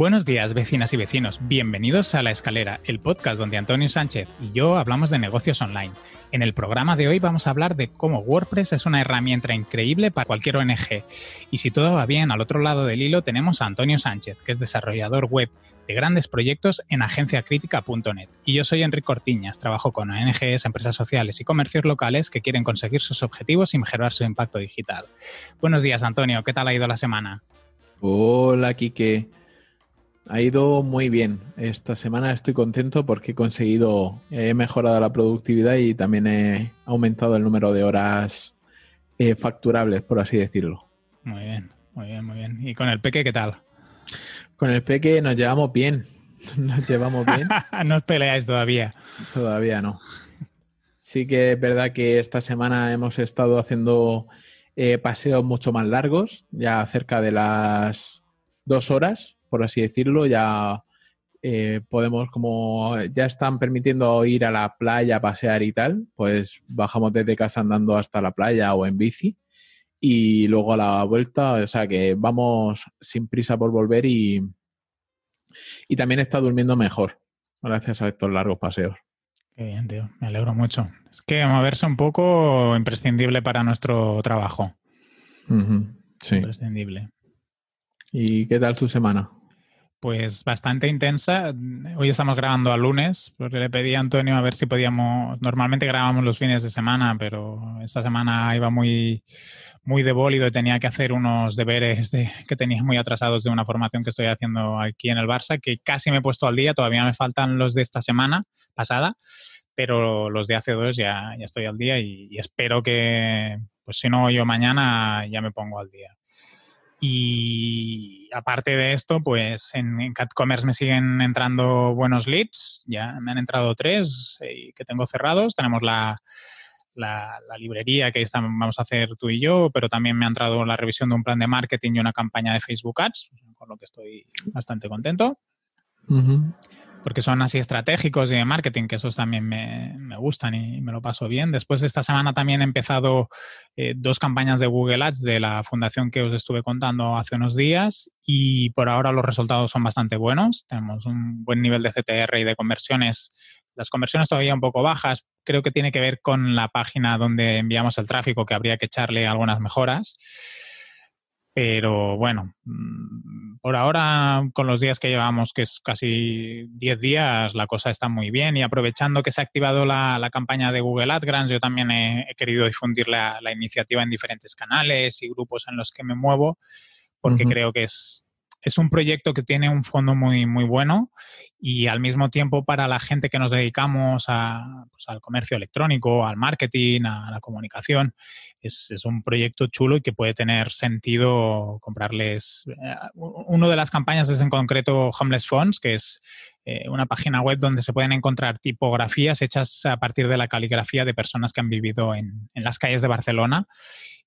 Buenos días, vecinas y vecinos. Bienvenidos a La Escalera, el podcast donde Antonio Sánchez y yo hablamos de negocios online. En el programa de hoy vamos a hablar de cómo WordPress es una herramienta increíble para cualquier ONG. Y si todo va bien, al otro lado del hilo tenemos a Antonio Sánchez, que es desarrollador web de grandes proyectos en agenciacritica.net. Y yo soy Enrique Cortiñas, trabajo con ONGs, empresas sociales y comercios locales que quieren conseguir sus objetivos y mejorar su impacto digital. Buenos días, Antonio. ¿Qué tal ha ido la semana? Hola, Quique. Ha ido muy bien. Esta semana estoy contento porque he conseguido, he mejorado la productividad y también he aumentado el número de horas eh, facturables, por así decirlo. Muy bien, muy bien, muy bien. ¿Y con el peque qué tal? Con el peque nos llevamos bien. Nos llevamos bien. no os peleáis todavía. Todavía no. Sí que es verdad que esta semana hemos estado haciendo eh, paseos mucho más largos, ya cerca de las dos horas, por así decirlo, ya eh, podemos, como ya están permitiendo ir a la playa, pasear y tal, pues bajamos desde casa andando hasta la playa o en bici y luego a la vuelta, o sea que vamos sin prisa por volver y, y también está durmiendo mejor gracias a estos largos paseos. Qué bien, tío, me alegro mucho. Es que moverse un poco imprescindible para nuestro trabajo. Sí. Imprescindible. ¿Y qué tal tu semana? Pues bastante intensa. Hoy estamos grabando a lunes, porque le pedí a Antonio a ver si podíamos. Normalmente grabamos los fines de semana, pero esta semana iba muy, muy de bólido y tenía que hacer unos deberes que tenía muy atrasados de una formación que estoy haciendo aquí en el Barça, que casi me he puesto al día. Todavía me faltan los de esta semana pasada, pero los de hace dos ya, ya estoy al día y, y espero que, pues si no, yo mañana ya me pongo al día. Y aparte de esto, pues en, CatCommerce me siguen entrando buenos leads. Ya me han entrado tres eh, que tengo cerrados. Tenemos la, la, librería que vamos a hacer tú y yo, pero también me ha entrado la revisión de un plan de marketing y una campaña de Facebook Ads, con lo que estoy bastante contento porque son así estratégicos y de marketing, que esos también me, me gustan y me lo paso bien. Después de esta semana también he empezado eh, dos campañas de Google Ads de la fundación que os estuve contando hace unos días y por ahora los resultados son bastante buenos. Tenemos un buen nivel de CTR y de conversiones. Las conversiones todavía un poco bajas, creo que tiene que ver con la página donde enviamos el tráfico, que habría que echarle algunas mejoras. Pero bueno, mm, por ahora, con los días que llevamos, que es casi 10 días, la cosa está muy bien. Y aprovechando que se ha activado la, campaña de Google AdGrants, yo también he, querido difundir la, iniciativa en diferentes canales y grupos en los que me muevo, porque creo que es, es un proyecto que tiene un fondo muy, muy bueno y al mismo tiempo para la gente que nos dedicamos a, pues, al comercio electrónico, al marketing, a la comunicación, es, un proyecto chulo y que puede tener sentido comprarles. Eh, uno de las campañas es en concreto Homeless Fonts, que es eh, una página web donde se pueden encontrar tipografías hechas a partir de la caligrafía de personas que han vivido en, en las calles de Barcelona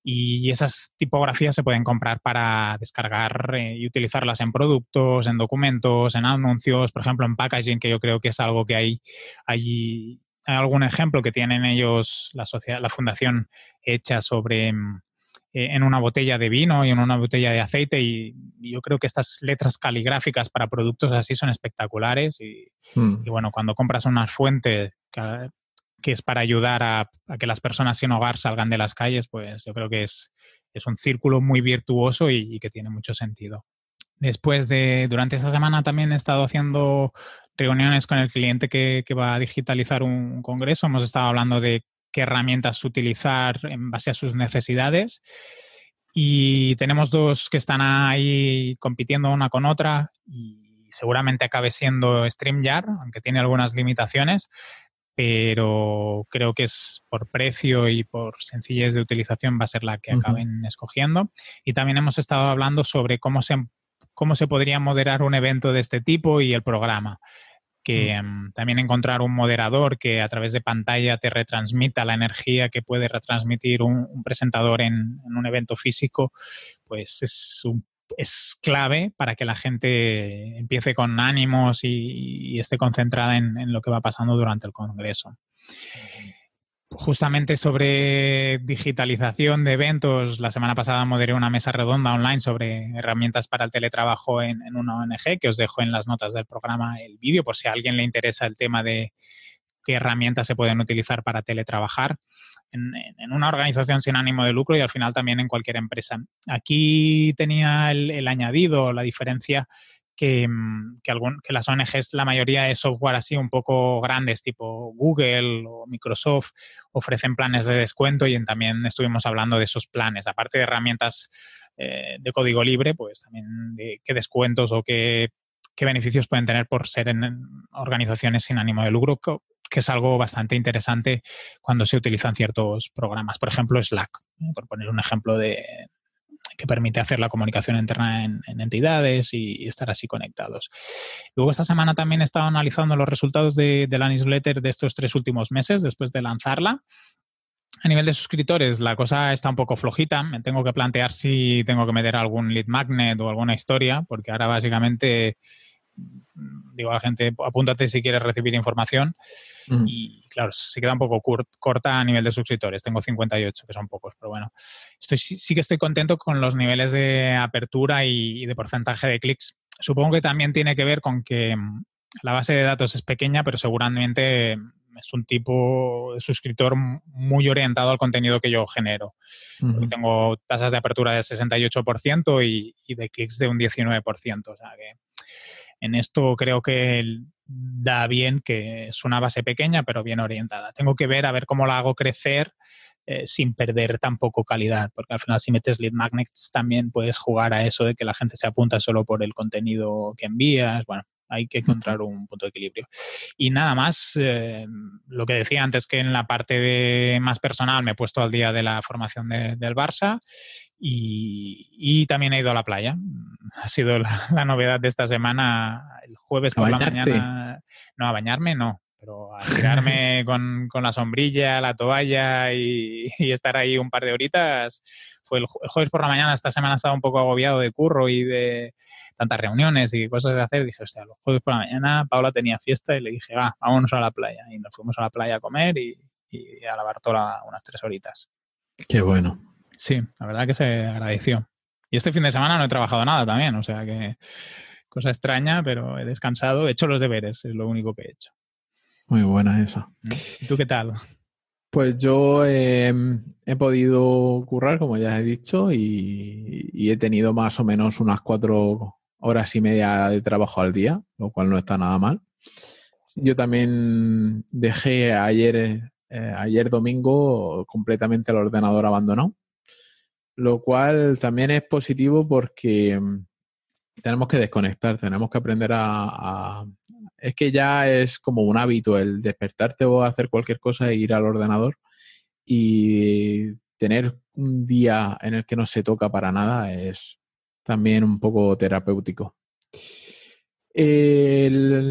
y esas tipografías se pueden comprar para descargar eh, y utilizarlas en productos, en documentos, en anuncios, por ejemplo, en packaging, que yo creo que es algo que hay, hay, algún ejemplo que tienen ellos, la, sociedad, la fundación, hecha sobre mm, eh, en una botella de vino y en una botella de aceite y, yo creo que estas letras caligráficas para productos así son espectaculares y, hmm. y bueno, cuando compras unas fuentes que es para ayudar a, que las personas sin hogar salgan de las calles, pues yo creo que es, es un círculo muy virtuoso y, que tiene mucho sentido. Después de, durante esta semana también he estado haciendo reuniones con el cliente que, va a digitalizar un, congreso. Hemos estado hablando de qué herramientas utilizar en base a sus necesidades. Y tenemos dos que están ahí compitiendo una con otra y seguramente acabe siendo StreamYard, aunque tiene algunas limitaciones, pero creo que es por precio y por sencillez de utilización va a ser la que acaben escogiendo. Y también hemos estado hablando sobre cómo se, cómo se podría moderar un evento de este tipo y el programa. Que mm. también encontrar un moderador que a través de pantalla te retransmita la energía que puede retransmitir un, presentador en, en, un evento físico, pues es un es clave para que la gente empiece con ánimos y, esté concentrada en, lo que va pasando durante el Congreso. Justamente sobre digitalización de eventos, la semana pasada moderé una mesa redonda online sobre herramientas para el teletrabajo en, una ONG, que os dejo en las notas del programa el vídeo por si a alguien le interesa el tema de qué herramientas se pueden utilizar para teletrabajar en, una organización sin ánimo de lucro y al final también en cualquier empresa. Aquí tenía el, el añadido, la diferencia Mm, que, algún, que las ONGs, la mayoría de software así un poco grandes, tipo Google o Microsoft, ofrecen planes de descuento y también estuvimos hablando de esos planes. Aparte de herramientas eh, de código libre, pues también de qué descuentos o qué, qué beneficios pueden tener por ser en organizaciones sin ánimo de lucro, que es algo bastante interesante cuando se utilizan ciertos programas. Por ejemplo, Slack, por poner un ejemplo de, que permite hacer la comunicación interna en, entidades y, estar así conectados. Luego esta semana también he estado analizando los resultados de, la newsletter de estos tres últimos meses después de lanzarla. A nivel de suscriptores, la cosa está un poco flojita. Me tengo que plantear si tengo que meter algún lead magnet o alguna historia, porque ahora básicamente digo a la gente, apúntate si quieres recibir información. Mm. Y claro, se queda un poco corta a nivel de suscriptores. Tengo 58, que son pocos, pero bueno. Estoy, sí, que estoy contento con los niveles de apertura y, de porcentaje de clics. Supongo que también tiene que ver con que mm, la base de datos es pequeña, pero seguramente es un tipo de suscriptor muy orientado al contenido que yo genero. Tengo tasas de apertura de 68% y, y de clics de un 19%. O sea que en esto creo que da bien, que es una base pequeña, pero bien orientada. Tengo que ver a ver cómo la hago crecer eh, sin perder tampoco calidad, porque al final si metes lead magnets también puedes jugar a eso de que la gente se apunta solo por el contenido que envías. Bueno, hay que encontrar un punto de equilibrio. Y nada más, eh, lo que decía antes que en la parte de más personal me he puesto al día de la formación del Barça y, también he ido a la playa. Ha sido la, novedad de esta semana. El jueves por la mañana. No, a bañarme no, pero a tirarme con, la sombrilla, la toalla y, estar ahí un par de horitas. Fue el, jueves por la mañana. Esta semana estaba un poco agobiado de curro y de tantas reuniones y cosas de hacer. Dije, hostia, los jueves por la mañana Paula tenía fiesta y le dije, va, vámonos a la playa. Y nos fuimos a la playa a comer y, a lavar toda unas tres horitas. Qué bueno. Sí, la verdad que se agradeció. Y este fin de semana no he trabajado nada también, o sea que cosa extraña, pero he descansado, he hecho los deberes, es lo único que he hecho. Muy buena esa. ¿Mm? ¿Y tú qué tal? Pues yo em, he podido currar, como ya he dicho, y, y, he tenido más o menos unas cuatro horas y media de trabajo al día, lo cual no está nada mal. Yo también dejé ayer, eh, ayer domingo completamente el ordenador abandonado lo cual también es positivo porque mm, tenemos que desconectar, tenemos que aprender a, Es que ya es como un hábito el despertarte o hacer cualquier cosa e ir al ordenador y tener un día en el que no se toca para nada es también un poco terapéutico.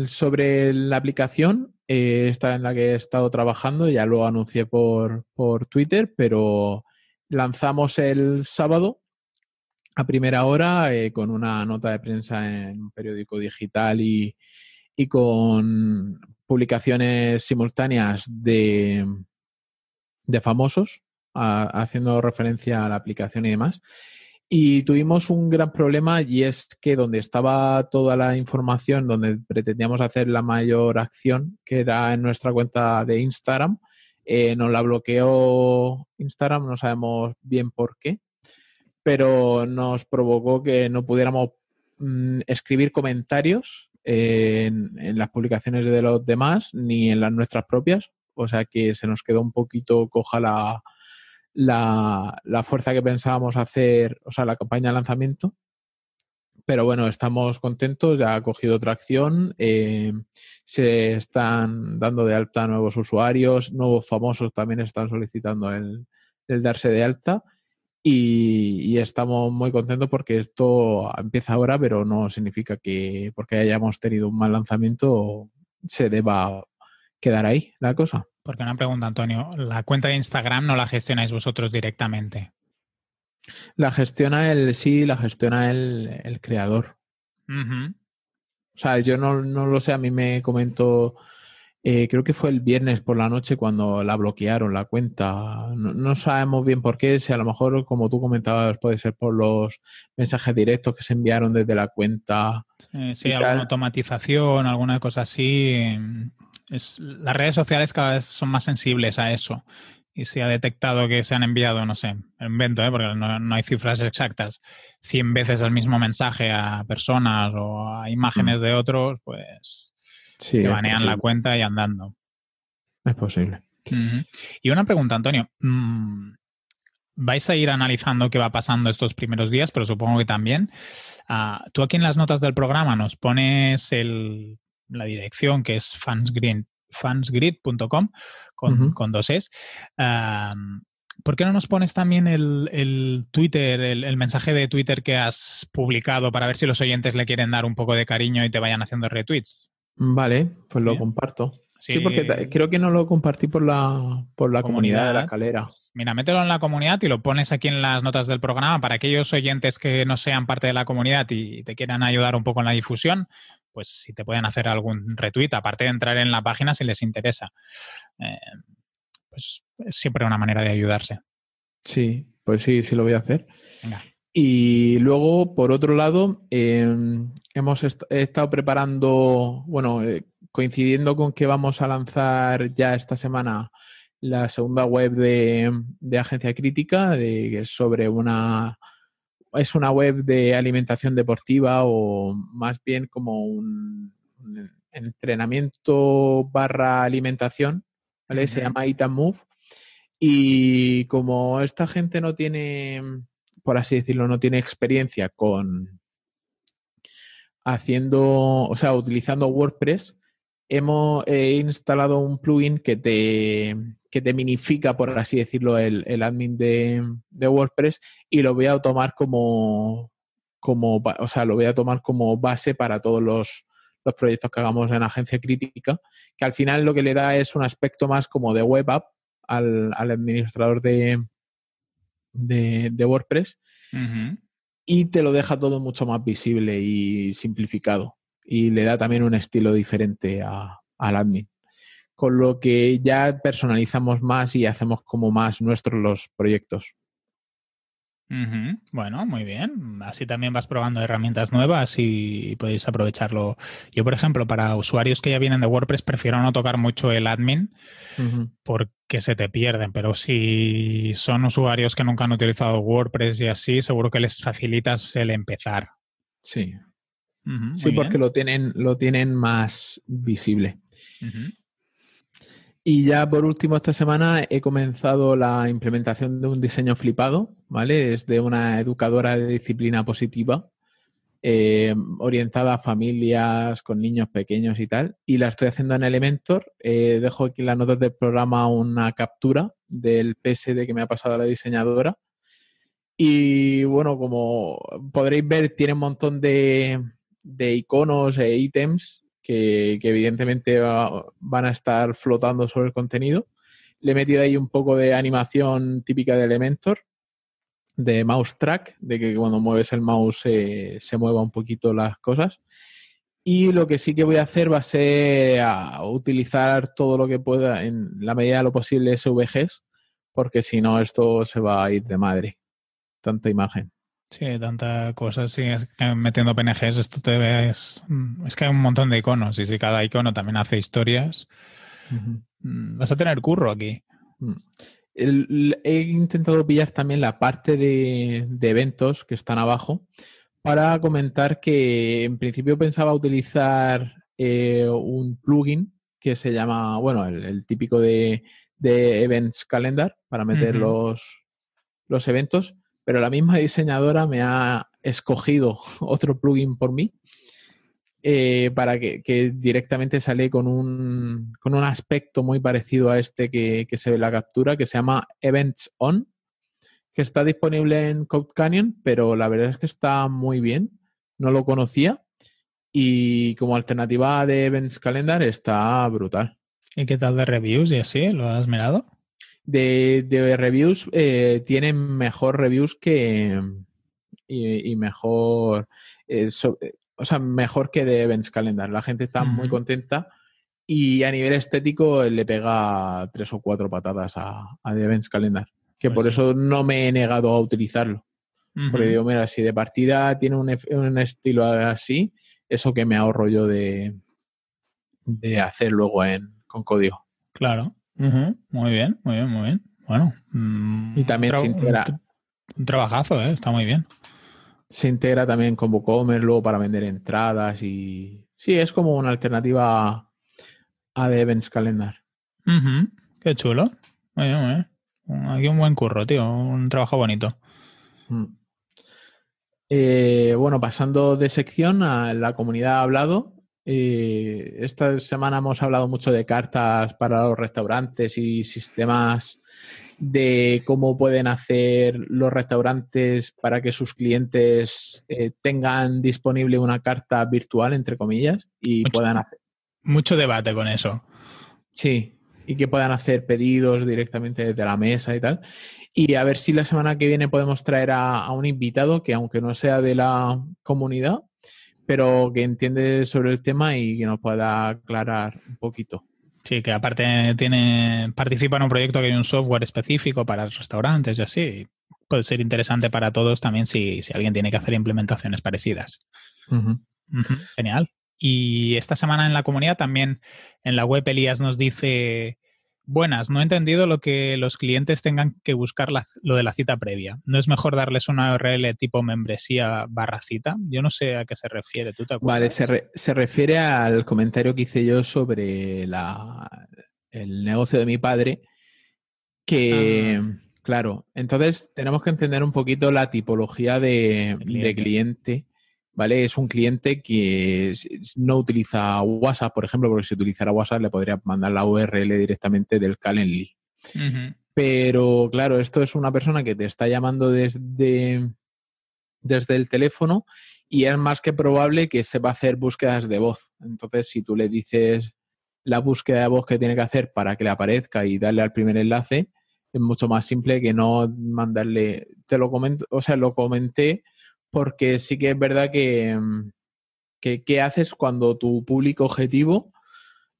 sobre la aplicación, eh, esta en la que he estado trabajando, ya lo anuncié por, por Twitter, pero lanzamos el sábado a primera hora eh, con una nota de prensa en un periódico digital y, con publicaciones simultáneas de, de famosos, haciendo referencia a la aplicación y demás. Y tuvimos un gran problema y es que donde estaba toda la información, donde pretendíamos hacer la mayor acción, que era en nuestra cuenta de Instagram, eh, nos la bloqueó Instagram, no sabemos bien por qué, pero nos provocó que no pudiéramos mm, escribir comentarios en, las publicaciones de los demás ni en las nuestras propias. O sea que se nos quedó un poquito coja la, la, la fuerza que pensábamos hacer, o sea, la campaña de lanzamiento. Pero bueno, estamos contentos, ya ha cogido tracción, eh, se están dando de alta nuevos usuarios, nuevos famosos también están solicitando el, darse de alta y, estamos muy contentos porque esto empieza ahora, pero no significa que porque hayamos tenido un mal lanzamiento se deba quedar ahí la cosa. Porque una pregunta, Antonio, ¿la cuenta de Instagram no la gestionáis vosotros directamente? La gestiona el, sí, la gestiona el, creador. O sea, yo no, lo sé, a mí me comentó eh, creo que fue el viernes por la noche cuando la bloquearon la cuenta. No, sabemos bien por qué, si a lo mejor, como tú comentabas, puede ser por los mensajes directos que se enviaron desde la cuenta. sí, alguna automatización, alguna cosa así. Es, las redes sociales cada vez son más sensibles a eso. Y si ha detectado que se han enviado, no sé, invento, ¿eh? porque no, hay cifras exactas, 100 veces el mismo mensaje a personas o a imágenes mm. de otros, pues Sí, banean la cuenta y andando. Es posible. Y una pregunta, Antonio. Mm, vais a ir analizando qué va pasando estos primeros días, pero supongo que también. Ah, tú aquí en las notas del programa nos pones la dirección que es fansgrid.com con, dos es. ¿Por qué no nos pones también el, Twitter, el, mensaje de Twitter que has publicado para ver si los oyentes le quieren dar un poco de cariño y te vayan haciendo retweets? Vale, pues lo comparto. Sí. porque creo que no lo compartí por la, por la comunidad, de la escalera. Mira, mételo en la comunidad y lo pones aquí en las notas del programa para aquellos oyentes que no sean parte de la comunidad y te quieran ayudar un poco en la difusión, pues si te pueden hacer algún retweet, aparte de entrar en la página si les interesa. Eh, pues es siempre una manera de ayudarse. Sí, pues sí, sí lo voy a hacer. Venga. Y luego, por otro lado, em, hemos estado preparando, bueno, eh, coincidiendo con que vamos a lanzar ya esta semana la segunda web de, Agencia Crítica, de, sobre una, es una web de alimentación deportiva o más bien como un, entrenamiento barra alimentación, ¿vale? Se llama Eat Move. Y como esta gente no tiene por así decirlo, no tiene experiencia con haciendo, o sea, utilizando WordPress, hemos instalado un plugin que te, que te minifica, por así decirlo, el, admin de, WordPress y lo voy a tomar como, como, o sea, lo voy a tomar como base para todos los, proyectos que hagamos en agencia crítica, que al final lo que le da es un aspecto más como de web app al administrador de, de, WordPress y te lo deja todo mucho más visible y simplificado y le da también un estilo diferente a, al admin. Con lo que ya personalizamos más y hacemos como más nuestros los proyectos. Bueno, muy bien. Así también vas probando herramientas nuevas y podéis aprovecharlo. Yo, por ejemplo, para usuarios que ya vienen de WordPress, prefiero no tocar mucho el admin porque se te pierden. Pero si son usuarios que nunca han utilizado WordPress y así, seguro que les facilitas el empezar. Sí. sí, porque lo tienen, lo tienen más visible. Y ya por último, esta semana he comenzado la implementación de un diseño flipado, ¿vale? Es de una educadora de disciplina positiva, eh, orientada a familias con niños pequeños y tal. Y la estoy haciendo en Elementor. Eh, dejo aquí en las notas del programa una captura del PSD que me ha pasado la diseñadora. Y bueno, como podréis ver, tiene un montón de, de iconos e ítems que, evidentemente van a estar flotando sobre el contenido. Le he metido ahí un poco de animación típica de Elementor, de mouse track, de que cuando mueves el mouse se mueva un poquito las cosas. Y lo que sí que voy a hacer va a ser utilizar todo lo que pueda, en la medida de lo posible, SVGs, porque si no, esto se va a ir de madre. Tanta imagen. Sí, tanta cosa. Sí, es que metiendo PNGs esto te ves. Mm, es que hay un montón de iconos y si cada icono también hace historias, mm, vas a tener curro aquí. Mm. he intentado pillar también la parte de, eventos que están abajo para comentar que en principio pensaba utilizar eh, un plugin que se llama, bueno, el, típico de, Events Calendar para meter los, los eventos pero la misma diseñadora me ha escogido otro plugin por mí eh, para que, directamente sale con un, con un aspecto muy parecido a este que, se ve en la captura, que se llama Events On, que está disponible en Code Canyon, pero la verdad es que está muy bien. No lo conocía y como alternativa de Events Calendar está brutal. ¿Y qué tal de reviews y así? ¿Lo has mirado? De, reviews eh, tienen mejor reviews que y, mejor eh, eh, o sea mejor que de Events Calendar la gente está muy contenta y a nivel estético le pega tres o cuatro patadas a, a The Events Calendar, que Pues por sí. eso no me he negado a utilizarlo. Porque digo, mira, si de partida tiene un, un estilo así, eso que me ahorro yo de, de hacer luego en, con código. Claro. Ujú. Muy bien, muy bien, muy bien. Bueno. mm, Y también se un integra- Un trabajazo, ¿eh? Está muy bien. Se integra también con WooCommerce luego para vender entradas y... Sí, es como una alternativa a The Events Calendar. Qué chulo. Muy bien, muy bien. Aquí un buen curro, tío. Un trabajo bonito. Mm. Eh, bueno, pasando de sección a la comunidad ha hablado. Eh, esta semana hemos hablado mucho de cartas para los restaurantes y sistemas de cómo pueden hacer los restaurantes para que sus clientes eh, tengan disponible una carta virtual, entre comillas, y Mucho. puedan hacer, Mucho debate con eso. sí, y que puedan hacer pedidos directamente desde la mesa y tal. Y a ver si la semana que viene podemos traer a, a un invitado que, aunque no sea de la comunidad, pero que entiende sobre el tema y que nos pueda aclarar un poquito. Sí, que aparte tiene participa en un proyecto que hay un software específico para restaurantes y así. Puede ser interesante para todos también si, si alguien tiene que hacer implementaciones parecidas. Genial. Y esta semana en la comunidad también en la web Elías nos dice, buenas, no he entendido lo que los clientes tengan que buscar la- lo de la cita previa. ¿No es mejor darles una URL tipo membresía barra cita? Yo no sé a qué se refiere. ¿Tú te acuerdas? Vale, se, re- se refiere al comentario que hice yo sobre la, el negocio de mi padre, que, claro, entonces tenemos que entender un poquito la tipología de, De de cliente. ¿Vale? Es un cliente que no utiliza WhatsApp, por ejemplo, porque si utilizara WhatsApp le podría mandar la URL directamente del Calendly. Pero claro, esto es una persona que te está llamando desde, desde el teléfono y es más que probable que se va a hacer búsquedas de voz. Entonces, si tú le dices la búsqueda de voz que tiene que hacer para que le aparezca y darle al primer enlace, es mucho más simple que no mandarle. Te lo comento, o sea, lo comenté porque sí que es verdad que, mm, ¿qué haces cuando tu público objetivo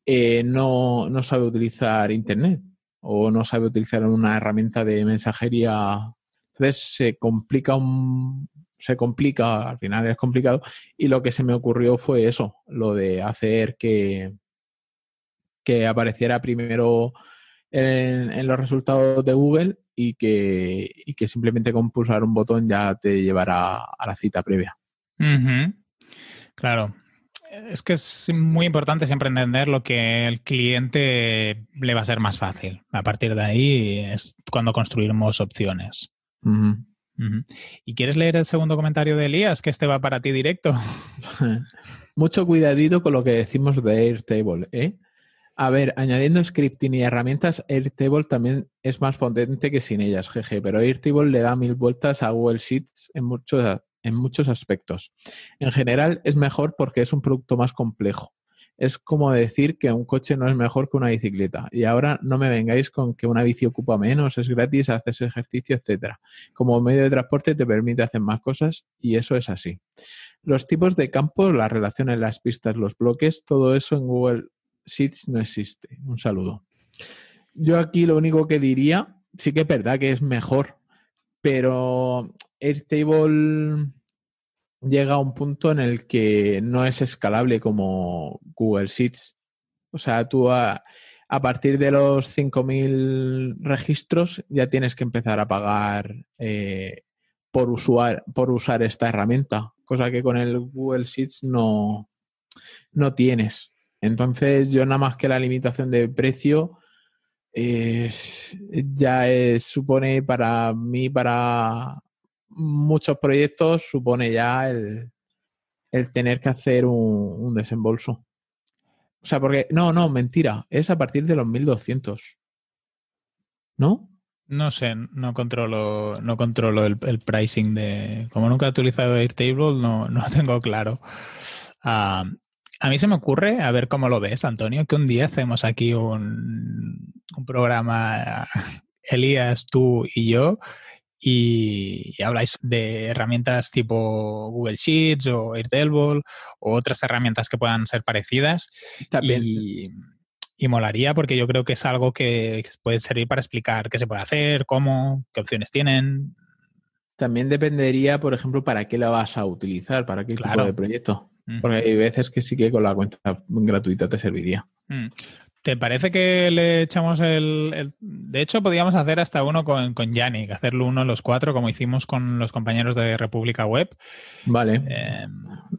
eh, no, no sabe utilizar Internet o no sabe utilizar una herramienta de mensajería? Entonces se complica un, se complica, al final es complicado, y lo que se me ocurrió fue eso, lo de hacer que, que apareciera primero en los resultados de Google y que, y que simplemente con pulsar un botón ya te llevará a la cita previa. Claro. Es que es muy importante siempre entender lo que el cliente le va a ser más fácil. A partir de ahí es cuando construimos opciones. ¿Y quieres leer el segundo comentario de Elías? Que este va para ti directo. Mucho cuidadito con lo que decimos de Airtable, ¿eh? A ver, añadiendo scripting y herramientas, Airtable también es más potente que sin ellas, jeje, pero Airtable le da mil vueltas a Google Sheets en muchos, en muchos aspectos. En general es mejor porque es un producto más complejo. Es como decir que un coche no es mejor que una bicicleta. Y ahora no me vengáis con que una bici ocupa menos, es gratis, haces ejercicio, etcétera. Como medio de transporte te permite hacer más cosas y eso es así. Los tipos de campos, las relaciones, las pistas, los bloques, todo eso en Google Sheets no existe. Un saludo. Yo aquí lo único que diría, sí que es verdad que es mejor, pero Airtable llega a un punto en el que no es escalable como Google Sheets. O sea, tú a, partir de los 5.000 registros ya tienes que empezar a pagar eh, por, usuar, por usar esta herramienta, cosa que con el Google Sheets no, no tienes. Entonces, yo nada más que la limitación de precio ya supone para mí, para muchos proyectos, supone ya el, el tener que hacer un, desembolso. O sea, porque, no, no, mentira, es a partir de los 1200. ¿No? No sé, no controlo, no controlo el, pricing de. Como nunca he utilizado Airtable, no, no tengo claro. Ah, a mí se me ocurre, a ver cómo lo ves, Antonio, que un día hacemos aquí un, un programa, Elías, tú y yo, y, y habláis de herramientas tipo Google Sheets o Airtable o otras herramientas que puedan ser parecidas. También. Y, y molaría porque yo creo que es algo que puede servir para explicar qué se puede hacer, cómo, qué opciones tienen. También dependería, por ejemplo, para qué la vas a utilizar, para qué tipo de proyecto. Porque hay veces que sí que con la cuenta gratuita te serviría. Mm. ¿Te parece que le echamos el, De hecho, podríamos hacer hasta uno con, con Yannick, hacerlo uno los cuatro, como hicimos con los compañeros de República Web. Vale. Eh,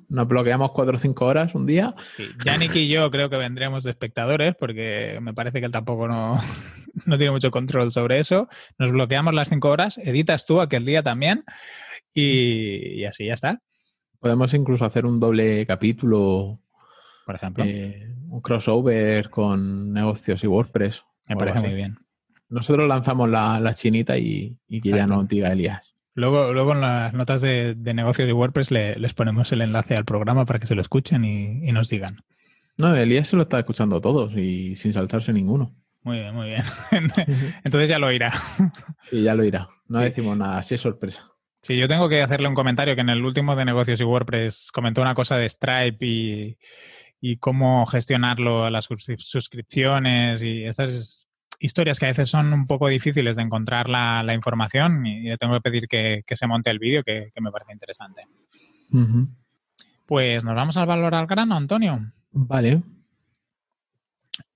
Nos bloqueamos cuatro o cinco horas un día. Sí. Yannick y yo creo que vendremos de espectadores, porque me parece que él tampoco no, no tiene mucho control sobre eso. Nos bloqueamos las cinco horas, editas tú aquel día también, y, así ya está. Podemos incluso hacer un doble capítulo. Por ejemplo. Eh, un crossover con negocios y WordPress. Me parece muy bien. Nosotros lanzamos la, chinita y, que ya no diga Elías. Luego, luego en las notas de, de negocio de WordPress les ponemos el enlace al programa para que se lo escuchen y, nos digan. No, Elías se lo está escuchando todos y sin saltarse ninguno. Muy bien, muy bien. Entonces ya lo irá. Sí, ya lo irá. No decimos nada, así es sorpresa. Sí, yo tengo que hacerle un comentario que en el último de negocios y WordPress comentó una cosa de Stripe y, y cómo gestionarlo, las suscripciones y estas historias que a veces son un poco difíciles de encontrar la, información y le tengo que pedir que, se monte el vídeo que, me parece interesante. Pues nos vamos al valor al grano, Antonio. Vale.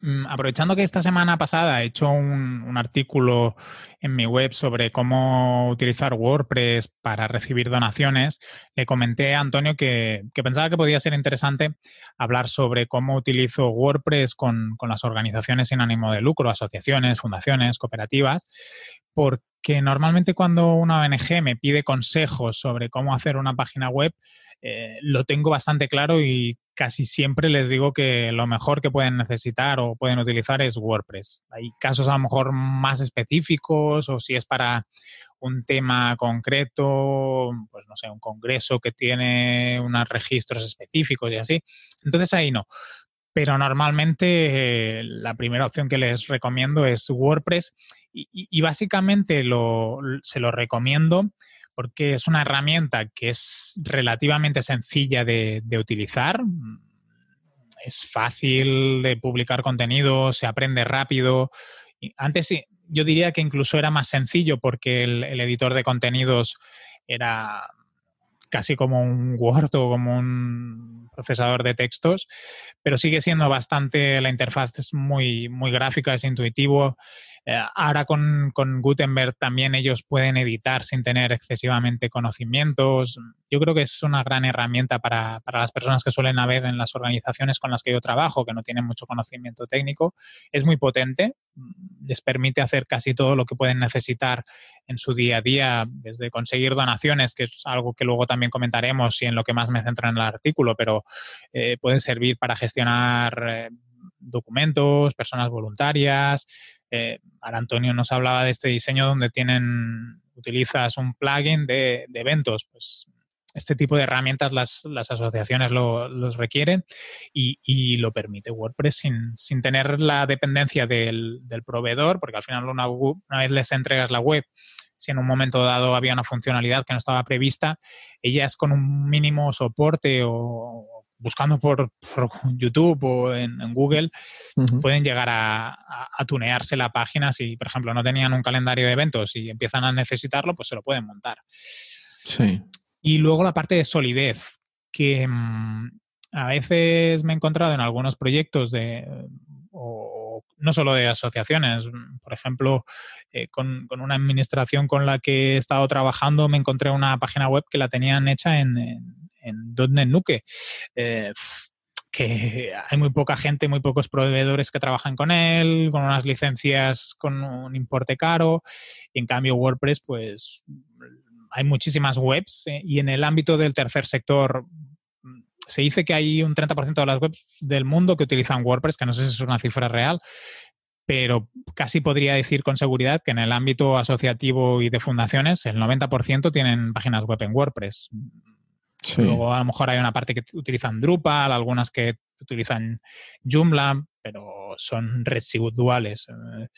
Mm, aprovechando que esta semana pasada he hecho un, artículo en mi web sobre cómo utilizar WordPress para recibir donaciones, le comenté a Antonio que, pensaba que podía ser interesante hablar sobre cómo utilizo WordPress con, las organizaciones sin ánimo de lucro, asociaciones, fundaciones, cooperativas, porque normalmente cuando una ONG me pide consejos sobre cómo hacer una página web, eh, lo tengo bastante claro y casi siempre les digo que lo mejor que pueden necesitar o pueden utilizar es WordPress. Hay casos a lo mejor más específicos o si es para un tema concreto, pues no sé, un congreso que tiene unos registros específicos y así. Entonces ahí no pero normalmente eh, la primera opción que les recomiendo es WordPress y, básicamente se lo recomiendo porque es una herramienta que es relativamente sencilla de, utilizar, es fácil de publicar contenido, se aprende rápido. Antes yo diría que incluso era más sencillo porque el editor de contenidos era casi como un Word o como un procesador de textos, pero sigue siendo bastante, la interfaz es muy, muy gráfica, es intuitivo. Eh, ahora con, con, Gutenberg también ellos pueden editar sin tener excesivamente conocimientos. Yo creo que es una gran herramienta para, para las personas que suelen haber en las organizaciones con las que yo trabajo, que no tienen mucho conocimiento técnico. Es muy potente, les permite hacer casi todo lo que pueden necesitar en su día a día, desde conseguir donaciones, que es algo que luego también comentaremos y en lo que más me centro en el artículo, pero eh, puede servir para gestionar eh, documentos, personas voluntarias. Eh, ahora Antonio nos hablaba de este diseño donde tienen, utilizas un plugin de, eventos, pues este tipo de herramientas las, asociaciones lo, los requieren y, lo permite WordPress sin, tener la dependencia del, proveedor, porque al final una, vez les entregas la web, si en un momento dado había una funcionalidad que no estaba prevista, ellas con un mínimo soporte o buscando por, YouTube o en, Google, pueden llegar a, a, tunearse la página. Si, por ejemplo, no tenían un calendario de eventos y empiezan a necesitarlo, pues se lo pueden montar. Sí. Y luego la parte de solidez, que mm, a veces me he encontrado en algunos proyectos de, no solo de asociaciones, por ejemplo, eh, con, una administración con la que he estado trabajando, me encontré una página web que la tenían hecha en, en, Nuke. Eh, que hay muy poca gente, muy pocos proveedores que trabajan con él, con unas licencias con un importe caro, y en cambio WordPress, pues hay muchísimas webs eh, y en el ámbito del tercer sector se dice que hay un 30% de las webs del mundo que utilizan WordPress, que no sé si es una cifra real, pero casi podría decir con seguridad que en el ámbito asociativo y de fundaciones el 90% tienen páginas web en WordPress. Luego a lo mejor hay una parte que utilizan Drupal, algunas que utilizan Joomla, pero son residuales. Eh,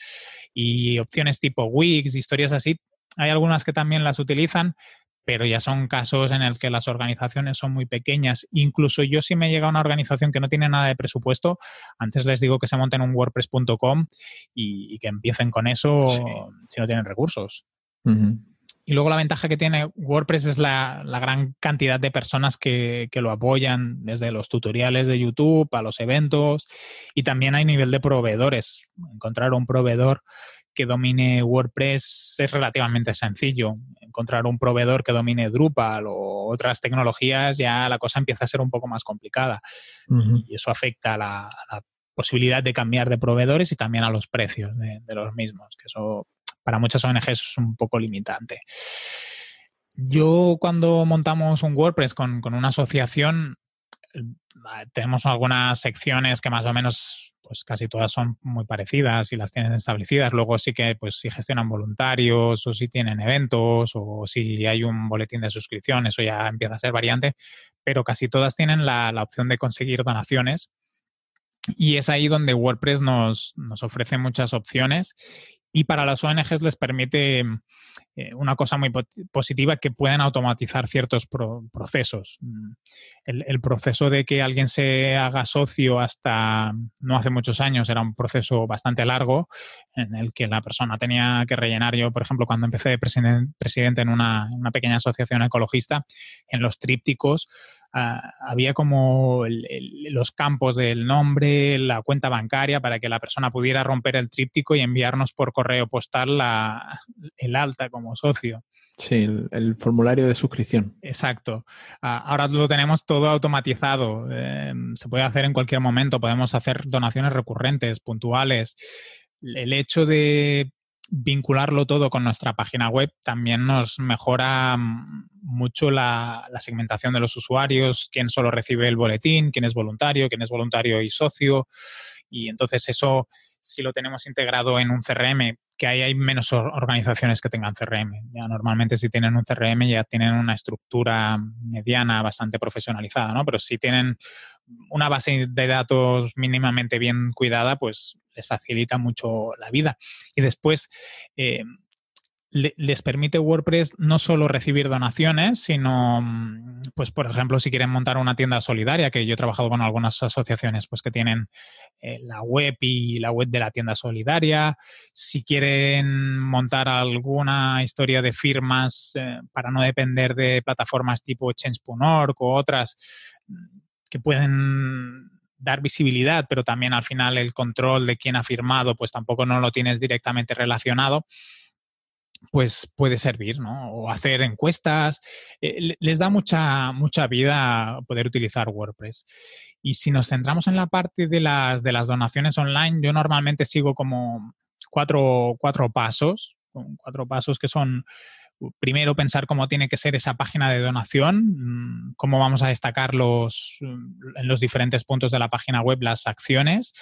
y opciones tipo Wix, historias así, hay algunas que también las utilizan, pero ya son casos en el que las organizaciones son muy pequeñas. Incluso yo si me llega a una organización que no tiene nada de presupuesto, antes les digo que se monten un wordpress.com y, que empiecen con eso si no tienen recursos. Y luego la ventaja que tiene WordPress es la, gran cantidad de personas que, lo apoyan, desde los tutoriales de YouTube a los eventos. Y también hay nivel de proveedores. Encontrar un proveedor que domine WordPress es relativamente sencillo. Encontrar un proveedor que domine Drupal o otras tecnologías ya la cosa empieza a ser un poco más complicada. Y eso afecta a la, posibilidad de cambiar de proveedores y también a los precios de, de los mismos, que eso para muchas ONGs es un poco limitante. Yo cuando montamos un WordPress con, una asociación, eh, tenemos algunas secciones que más o menos, pues casi todas son muy parecidas y las tienen establecidas. Luego sí que, pues si gestionan voluntarios o si tienen eventos o si hay un boletín de suscripción, eso ya empieza a ser variante, pero casi todas tienen la, la opción de conseguir donaciones. Y es ahí donde WordPress nos, nos ofrece muchas opciones y para las ONGs les permite eh, una cosa muy positiva que puedan automatizar ciertos procesos. Mm, el, proceso de que alguien se haga socio hasta no hace muchos años era un proceso bastante largo en el que la persona tenía que rellenar. Yo, por ejemplo, cuando empecé de presidente en una, una pequeña asociación ecologista, en los trípticos Ah, había como los campos del nombre, la cuenta bancaria, para que la persona pudiera romper el tríptico y enviarnos por correo postal la, el alta como socio. Sí, el, formulario de suscripción. Exacto. Ah, ahora lo tenemos todo automatizado. Eh, se puede hacer en cualquier momento. Podemos hacer donaciones recurrentes, puntuales. El hecho de vincularlo todo con nuestra página web también nos mejora mm, mucho la, segmentación de los usuarios, quién solo recibe el boletín, quién es voluntario, quién es voluntario y socio. Y entonces eso, si lo tenemos integrado en un CRM, que ahí hay menos organizaciones que tengan CRM. Ya normalmente si tienen un CRM ya tienen una estructura mediana bastante profesionalizada, ¿no? Pero si tienen una base de datos mínimamente bien cuidada, pues les facilita mucho la vida. Y después, eh, les permite WordPress no solo recibir donaciones, sino, mm, pues, por ejemplo, si quieren montar una tienda solidaria, que yo he trabajado con algunas asociaciones, pues, que tienen eh, la web y la web de la tienda solidaria. Si quieren montar alguna historia de firmas eh, para no depender de plataformas tipo Change.org o otras que pueden dar visibilidad, pero también al final el control de quién ha firmado, pues tampoco no lo tienes directamente relacionado, pues puede servir, ¿no? O hacer encuestas. Eh, les da mucha, mucha vida poder utilizar WordPress. Y si nos centramos en la parte de las, de las donaciones online, yo normalmente sigo como cuatro, cuatro pasos, cuatro pasos que son primero pensar cómo tiene que ser esa página de donación, mm, cómo vamos a destacar los, mm, en los diferentes puntos de la página web las acciones,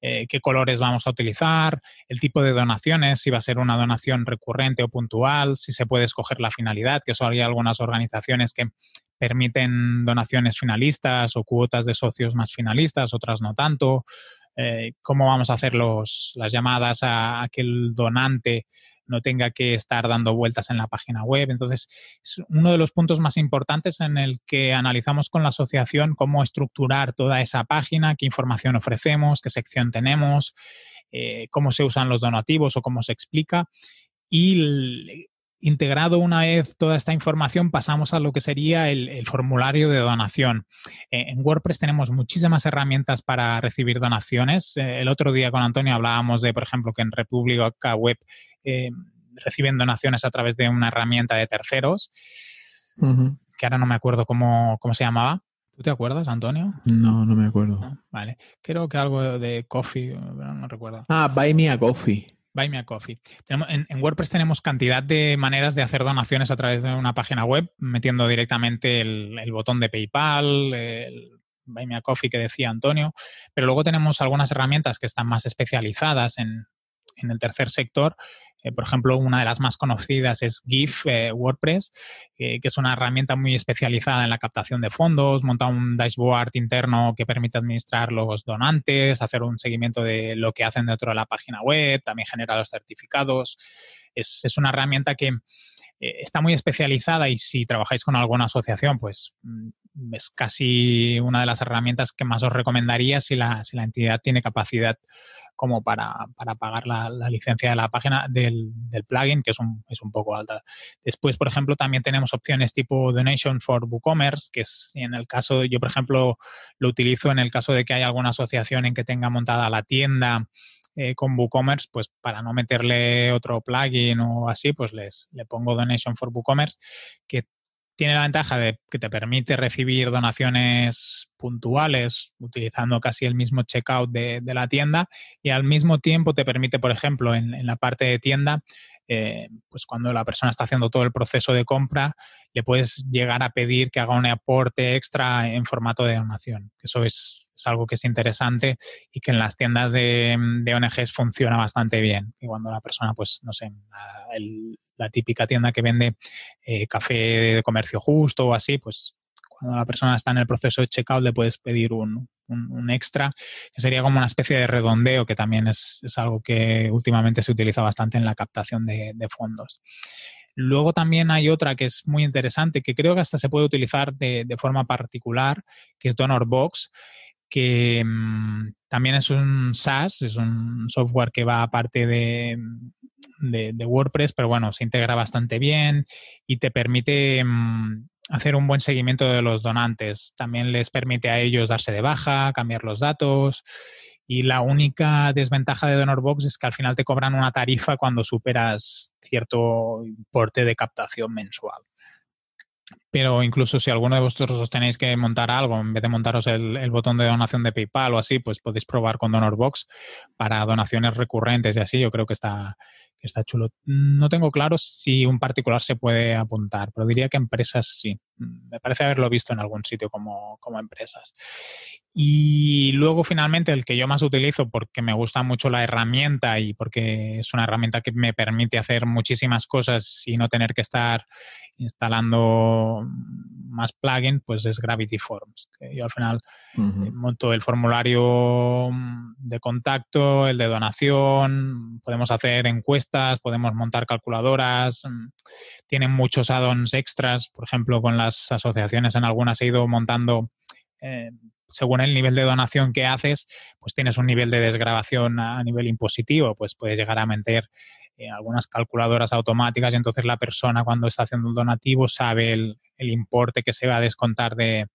eh, qué colores vamos a utilizar, el tipo de donaciones, si va a ser una donación recurrente o puntual, si se puede escoger la finalidad, que eso hay algunas organizaciones que permiten donaciones finalistas o cuotas de socios más finalistas, otras no tanto. Eh, cómo vamos a hacer los, las llamadas a, a que el donante no tenga que estar dando vueltas en la página web. Entonces, es uno de los puntos más importantes en el que analizamos con la asociación cómo estructurar toda esa página, qué información ofrecemos, qué sección tenemos, eh, cómo se usan los donativos o cómo se explica. Y integrado una vez toda esta información, pasamos a lo que sería el, formulario de donación. Eh, en WordPress tenemos muchísimas herramientas para recibir donaciones. Eh, el otro día con Antonio hablábamos de, por ejemplo, que en República Web eh, reciben donaciones a través de una herramienta de terceros, que ahora no me acuerdo cómo, se llamaba. ¿Tú te acuerdas, Antonio? No, no me acuerdo. Vale. Creo que algo de Coffee, no recuerdo. Ah, Buy Me a Coffee. Buy Me Coffee. en, WordPress tenemos cantidad de maneras de hacer donaciones a través de una página web, metiendo directamente el, botón de PayPal, el Buy Me Coffee que decía Antonio, pero luego tenemos algunas herramientas que están más especializadas en, en el tercer sector. Eh, por ejemplo, una de las más conocidas es GIF eh, WordPress, que es una herramienta muy especializada en la captación de fondos, monta un dashboard interno que permite administrar los donantes, hacer un seguimiento de lo que hacen dentro de la página web, también genera los certificados. Es, una herramienta que eh, está muy especializada y si trabajáis con alguna asociación, pues mm, es casi una de las herramientas que más os recomendaría si la, si la entidad tiene capacidad como para, pagar la, licencia de la página del, plugin, que es un, es un, poco alta. Después, por ejemplo, también tenemos opciones tipo Donation for WooCommerce, que es en el caso, yo por ejemplo lo utilizo en el caso de que haya alguna asociación en que tenga montada la tienda eh, con WooCommerce, pues para no meterle otro plugin o así, pues les le pongo Donation for WooCommerce, que tiene la ventaja de que te permite recibir donaciones puntuales utilizando casi el mismo checkout de, de la tienda y al mismo tiempo te permite, por ejemplo, en, en la parte de tienda, eh, pues cuando la persona está haciendo todo el proceso de compra, le puedes llegar a pedir que haga un aporte extra en formato de donación. Eso es, algo que es interesante y que en las tiendas de, de, ONGs funciona bastante bien. Y cuando la persona, pues, no sé, la típica tienda que vende eh, café de comercio justo o así, pues cuando la persona está en el proceso de checkout le puedes pedir un, extra, que sería como una especie de redondeo, que también es, algo que últimamente se utiliza bastante en la captación de, fondos. Luego también hay otra que es muy interesante, que creo que hasta se puede utilizar de, forma particular, que es DonorBox, que mm, también es un SaaS, es un software que va aparte de, de, WordPress, pero bueno, se integra bastante bien y te permite mm, hacer un buen seguimiento de los donantes. También les permite a ellos darse de baja, cambiar los datos. Y la única desventaja de DonorBox es que al final te cobran una tarifa cuando superas cierto importe de captación mensual. Pero incluso si alguno de vosotros os tenéis que montar algo, en vez de montaros el, botón de donación de PayPal o así, pues podéis probar con DonorBox para donaciones recurrentes y así. Yo creo que está, está chulo. No tengo claro si un particular se puede apuntar, pero diría que empresas sí. Me parece haberlo visto en algún sitio como, como empresas. Y luego finalmente el que yo más utilizo porque me gusta mucho la herramienta y porque es una herramienta que me permite hacer muchísimas cosas y no tener que estar instalando más plugin, pues es Gravity Forms. Que yo al final eh, monto el formulario de contacto, el de donación, podemos hacer encuestas, podemos montar calculadoras, mm, tienen muchos add-ons extras, por ejemplo, con las asociaciones en algunas he ido montando eh, según el nivel de donación que haces, pues tienes un nivel de desgrabación a nivel impositivo, pues puedes llegar a meter eh, algunas calculadoras automáticas y entonces la persona cuando está haciendo un donativo sabe el, importe que se va a descontar de,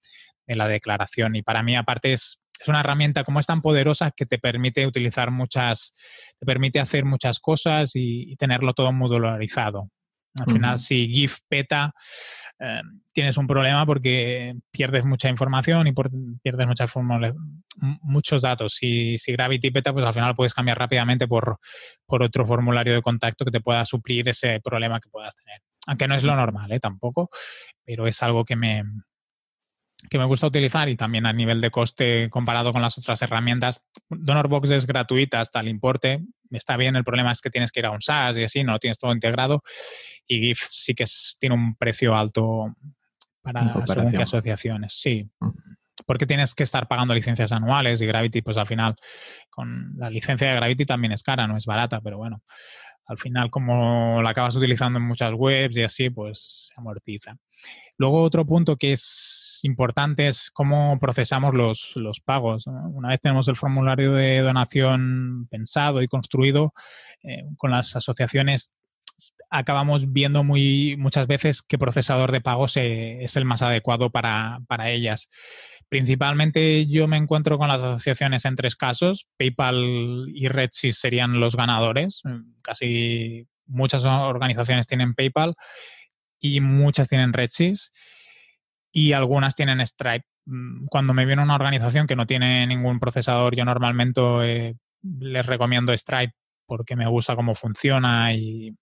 la declaración. Y para mí, aparte, es, una herramienta como es tan poderosa que te permite utilizar muchas, te permite hacer muchas cosas y tenerlo todo modularizado. Al final, si GIF peta, eh, tienes un problema porque pierdes mucha información y pierdes muchas muchos datos. Si, si Gravity peta, pues al final puedes cambiar rápidamente por, por otro formulario de contacto que te pueda suplir ese problema que puedas tener. Aunque no es lo normal, ¿eh? tampoco, pero es algo que me, que me gusta utilizar y también a nivel de coste comparado con las otras herramientas. DonorBox es gratuita hasta el importe. Está bien, el problema es que tienes que ir a un SaaS y así, no lo tienes todo integrado. Y GIF sí que tiene un precio alto para según asociaciones. Sí. Porque tienes que estar pagando licencias anuales y Gravity, pues al final, con la licencia de Gravity también es cara, no es barata, pero bueno, al final como la acabas utilizando en muchas webs y así, pues se amortiza. Luego otro punto que es importante es cómo procesamos los, pagos. Una vez tenemos el formulario de donación pensado y construido, eh, con las asociaciones acabamos viendo muy, muchas veces qué procesador de pagos es el más adecuado para, para, ellas. Principalmente yo me encuentro con las asociaciones en tres casos. PayPal y RedSys serían los ganadores. Casi muchas organizaciones tienen PayPal y muchas tienen RedSys y algunas tienen Stripe. Cuando me viene una organización que no tiene ningún procesador, yo normalmente eh, les recomiendo Stripe porque me gusta cómo funciona y,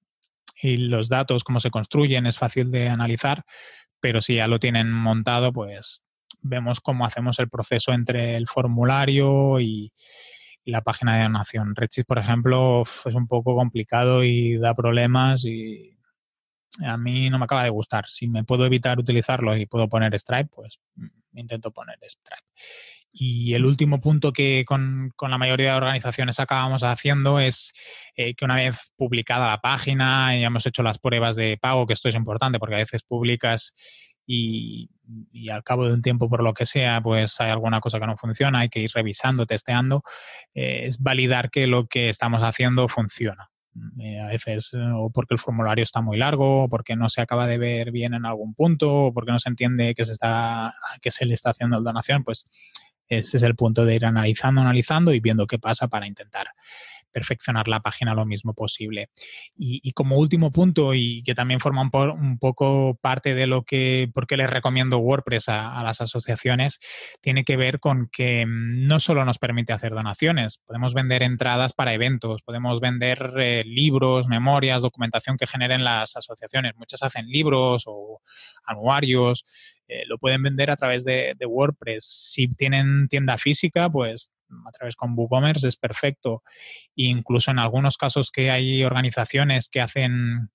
y, los datos, cómo se construyen, es fácil de analizar, pero si ya lo tienen montado, pues vemos cómo hacemos el proceso entre el formulario y, la página de donación. Redshift, por ejemplo, es un poco complicado y da problemas y a mí no me acaba de gustar. Si me puedo evitar utilizarlo y puedo poner Stripe, pues intento poner Stripe. Y el último punto que con, la mayoría de organizaciones acabamos haciendo es eh, que una vez publicada la página y hemos hecho las pruebas de pago, que esto es importante porque a veces publicas y, al cabo de un tiempo, por lo que sea, pues hay alguna cosa que no funciona, hay que ir revisando, testeando, eh, es validar que lo que estamos haciendo funciona. Eh, a veces o porque el formulario está muy largo, o porque no se acaba de ver bien en algún punto, o porque no se entiende que se, está, que se le está haciendo la donación, pues ese es el punto de ir analizando, analizando y viendo qué pasa para intentar perfeccionar la página lo mismo posible. Y, como último punto, y que también forma un, poco parte de lo que, por qué les recomiendo WordPress a, las asociaciones, tiene que ver con que mm, no solo nos permite hacer donaciones, podemos vender entradas para eventos, podemos vender eh, libros, memorias, documentación que generen las asociaciones. Muchas hacen libros o anuarios, eh, lo pueden vender a través de, de WordPress. Si tienen tienda física, pues a través con WooCommerce es perfecto. incluso en algunos casos que hay organizaciones que hacen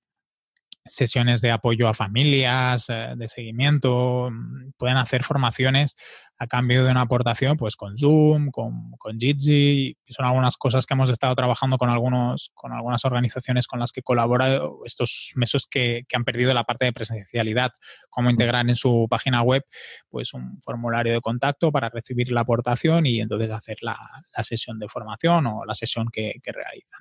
sesiones de apoyo a familias, eh, de seguimiento, mm, pueden hacer formaciones a cambio de una aportación, pues con Zoom, con, con Jitsi, son algunas cosas que hemos estado trabajando con algunos, con algunas organizaciones con las que colaboro estos meses que, han perdido la parte de presencialidad, cómo integrar en su página web pues un formulario de contacto para recibir la aportación y entonces hacer la, sesión de formación o la sesión que, que realizan.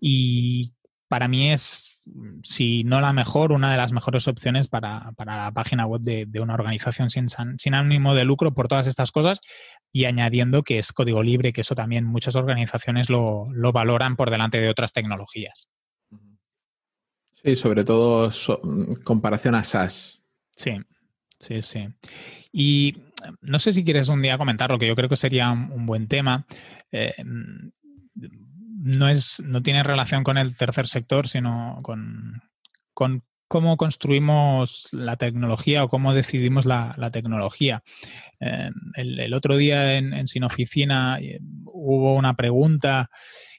Y para mí es, si no la mejor, una de las mejores opciones para, la página web de, una organización sin, sin, ánimo de lucro por todas estas cosas y añadiendo que es código libre, que eso también muchas organizaciones lo, valoran por delante de otras tecnologías. Sí, sobre todo en comparación a SaaS. Sí, sí, sí. Y no sé si quieres un día comentar lo que yo creo que sería un, buen tema. Eh, no, es, no tiene relación con el tercer sector, sino con, cómo construimos la tecnología o cómo decidimos la, tecnología. Eh, el, otro día en, Sin Oficina eh, hubo una pregunta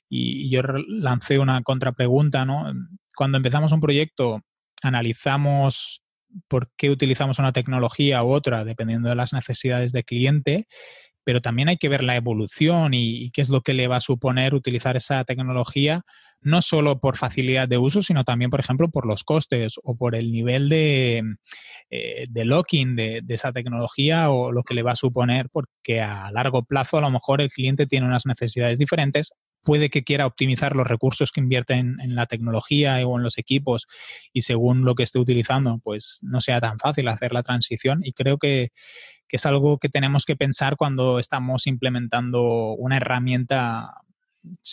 y, yo lancé una contrapregunta. ¿no? Cuando empezamos un proyecto, analizamos por qué utilizamos una tecnología u otra dependiendo de las necesidades del cliente pero también hay que ver la evolución y, qué es lo que le va a suponer utilizar esa tecnología, no solo por facilidad de uso, sino también, por ejemplo, por los costes o por el nivel de, eh, de locking de, esa tecnología o lo que le va a suponer, porque a largo plazo a lo mejor el cliente tiene unas necesidades diferentes, puede que quiera optimizar los recursos que invierte en, la tecnología o en los equipos y según lo que esté utilizando, pues no sea tan fácil hacer la transición. Y creo que, es algo que tenemos que pensar cuando estamos implementando una herramienta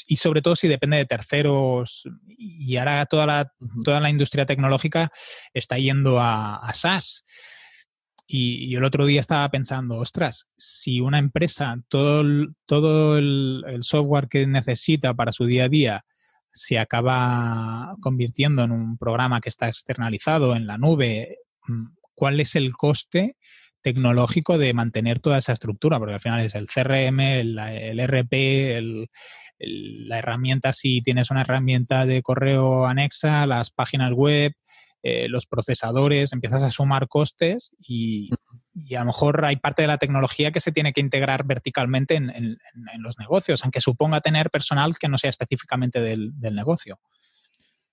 y sobre todo si depende de terceros y ahora toda la, toda la industria tecnológica está yendo a, a SaaS. Y, el otro día estaba pensando, ostras, si una empresa, todo, el, todo el, software que necesita para su día a día se acaba convirtiendo en un programa que está externalizado en la nube, mm, ¿cuál es el coste tecnológico de mantener toda esa estructura? Porque al final es el CRM, el, el RP, la herramienta, si tienes una herramienta de correo anexa, las páginas web, eh, los procesadores, empiezas a sumar costes y, a lo mejor hay parte de la tecnología que se tiene que integrar verticalmente en, los negocios, aunque suponga tener personal que no sea específicamente del, negocio.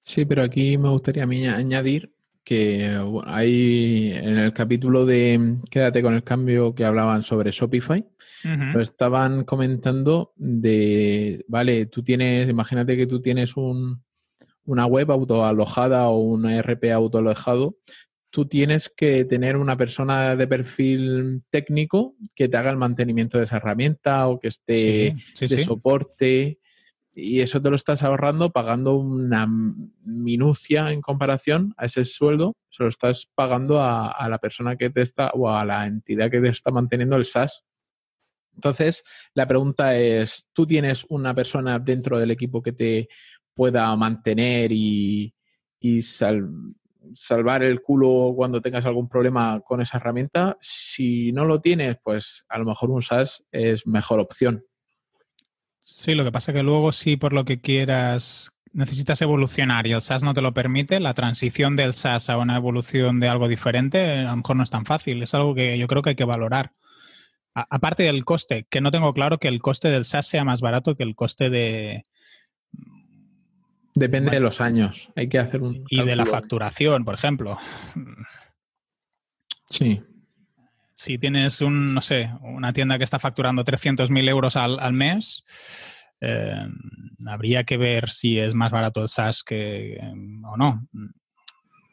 Sí, pero aquí me gustaría añadir que hay en el capítulo de Quédate con el cambio que hablaban sobre Shopify, lo estaban comentando de, vale, tú tienes, imagínate que tú tienes un, una web autoalojada o un ERP autoalojado, tú tienes que tener una persona de perfil técnico que te haga el mantenimiento de esa herramienta o que esté de soporte. Y eso te lo estás ahorrando pagando una minucia en comparación a ese sueldo, se lo estás pagando a, a la persona que te está o a la entidad que te está manteniendo el SaaS. Entonces, la pregunta es, ¿tú tienes una persona dentro del equipo que te pueda mantener y, salvar el culo cuando tengas algún problema con esa herramienta. Si no lo tienes, pues a lo mejor un SaaS es mejor opción. Sí, lo que pasa que luego si por lo que quieras necesitas evolucionar y el SaaS no te lo permite, la transición del SaaS a una evolución de algo diferente a lo mejor no es tan fácil. Es algo que yo creo que hay que valorar. aparte del coste, que no tengo claro que el coste del SaaS sea más barato que el coste de... Depende de los años. Hay que hacer un... Y de la facturación, por ejemplo. Sí. Si tienes un, no sé, una tienda que está facturando 300.000 euros al, mes, eh, habría que ver si es más barato el SaaS que, o no.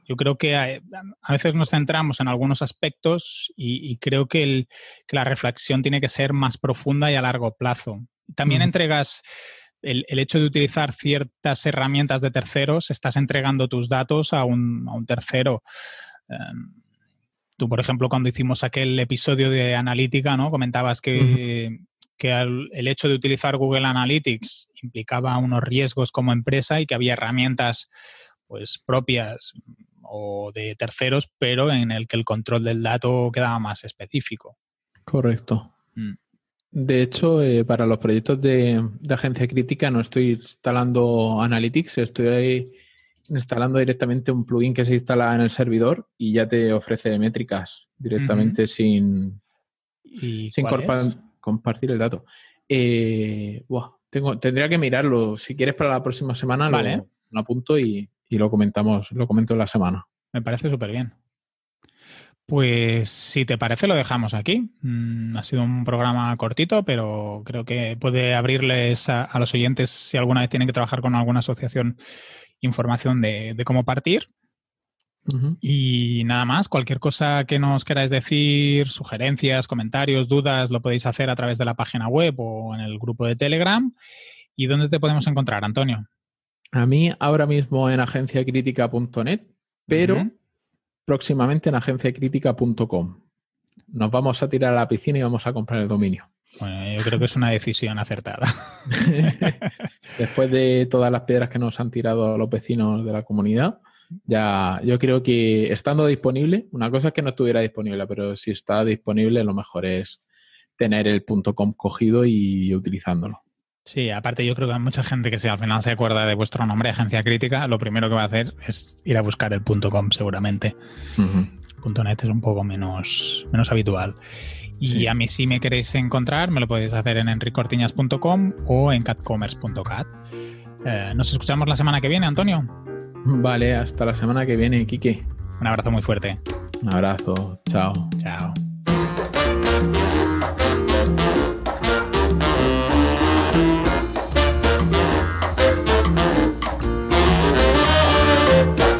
Yo creo que a, veces nos centramos en algunos aspectos y, creo que, la reflexión tiene que ser más profunda y a largo plazo. También entregas el, hecho de utilizar ciertas herramientas de terceros, estás entregando tus datos a un, tercero. Em, tú, por ejemplo, cuando hicimos aquel episodio de analítica, ¿no? Comentabas que, el, hecho de utilizar Google Analytics implicaba unos riesgos como empresa y que había herramientas pues propias o de terceros, pero en el que el control del dato quedaba más específico. Correcto. Mm. De hecho, eh, para los proyectos de, de, agencia crítica no estoy instalando Analytics, estoy instalando directamente un plugin que se instala en el servidor y ya te ofrece métricas directamente sin, sin compartir el dato. Eh, tengo, tendría que mirarlo. Si quieres para la próxima semana lo, apunto y, lo comentamos, lo comento en la semana. Me parece súper bien. Pues si te parece, lo dejamos aquí. Mm, ha sido un programa cortito, pero creo que puede abrirles a, a, los oyentes si alguna vez tienen que trabajar con alguna asociación información de, cómo partir. Y nada más, cualquier cosa que nos queráis decir, sugerencias, comentarios, dudas, lo podéis hacer a través de la página web o en el grupo de Telegram. ¿Y dónde te podemos encontrar, Antonio? A mí ahora mismo en agenciacritica.net, pero próximamente en agenciacritica.com. Nos vamos a tirar a la piscina y vamos a comprar el dominio. Bueno, yo creo que es una decisión acertada. Después de todas las piedras que nos han tirado los vecinos de la comunidad, ya yo creo que estando disponible, una cosa es que no estuviera disponible, pero si está disponible, lo mejor es tener el .com cogido y utilizándolo. Sí, aparte yo creo que hay mucha gente que si al final se acuerda de vuestro nombre, Agencia Crítica, lo primero que va a hacer es ir a buscar el .com seguramente. .net es un poco menos, menos habitual. Y a mí si me queréis encontrar, me lo podéis hacer en enricortiñas.com o en catcommerce.cat. Eh, nos escuchamos la semana que viene, Antonio. Vale, hasta la semana que viene, Kike. Un abrazo muy fuerte. Un abrazo, chao. Chao.